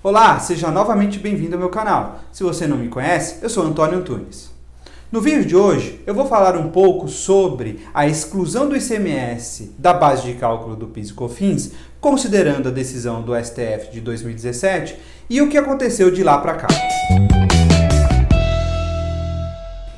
Olá, seja novamente bem-vindo ao meu canal. Se você não me conhece, eu sou Antônio Antunes. No vídeo de hoje, eu vou falar um pouco sobre a exclusão do ICMS da base de cálculo do PIS e COFINS, considerando a decisão do STF de 2017 e o que aconteceu de lá para cá.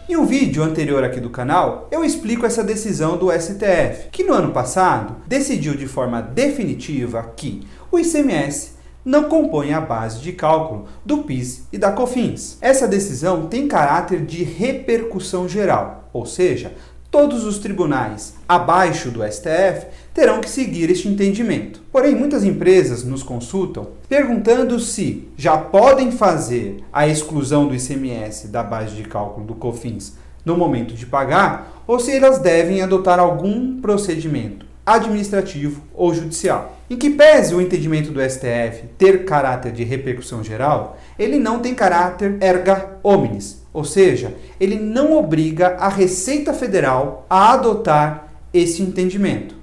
Em um vídeo anterior aqui do canal, eu explico essa decisão do STF, que no ano passado decidiu de forma definitiva que o ICMS não compõe a base de cálculo do PIS e da COFINS. Essa decisão tem caráter de repercussão geral, ou seja, todos os tribunais abaixo do STF terão que seguir este entendimento. Porém, muitas empresas nos consultam perguntando se já podem fazer a exclusão do ICMS da base de cálculo do COFINS no momento de pagar ou se elas devem adotar algum procedimento administrativo ou judicial. Em que pese o entendimento do STF ter caráter de repercussão geral, ele não tem caráter erga omnes, ou seja, ele não obriga a Receita Federal a adotar esse entendimento.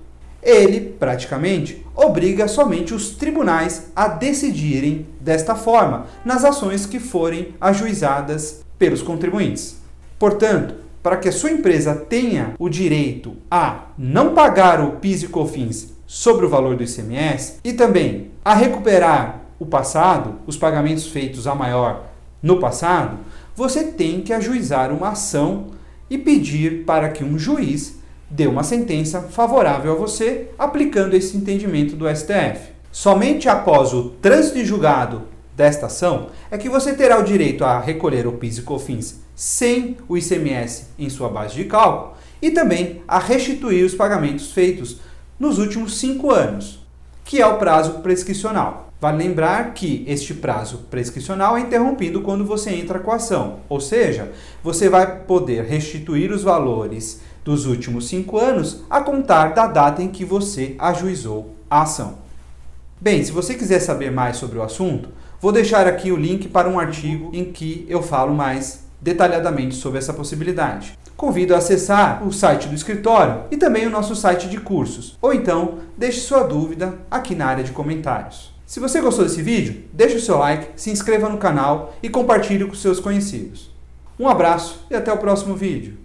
Ele, praticamente, obriga somente os tribunais a decidirem desta forma nas ações que forem ajuizadas pelos contribuintes. Portanto, para que a sua empresa tenha o direito a não pagar o PIS e COFINS sobre o valor do ICMS e também a recuperar o passado, os pagamentos feitos a maior no passado, você tem que ajuizar uma ação e pedir para que um juiz dê uma sentença favorável a você, aplicando esse entendimento do STF. Somente após o trânsito em julgado desta ação é que você terá o direito a recolher o PIS e COFINS sem o ICMS em sua base de cálculo e também a restituir os pagamentos feitos nos últimos cinco anos, que é o prazo prescricional. Vale lembrar que este prazo prescricional é interrompido quando você entra com a ação, ou seja, você vai poder restituir os valores dos últimos cinco anos a contar da data em que você ajuizou a ação. Bem, se você quiser saber mais sobre o assunto, Vou deixar aqui o link para um artigo em que eu falo mais detalhadamente sobre essa possibilidade. Convido a acessar o site do escritório e também o nosso site de cursos, ou então deixe sua dúvida aqui na área de comentários. Se você gostou desse vídeo, deixe o seu like, se inscreva no canal e compartilhe com seus conhecidos. Um abraço e até o próximo vídeo.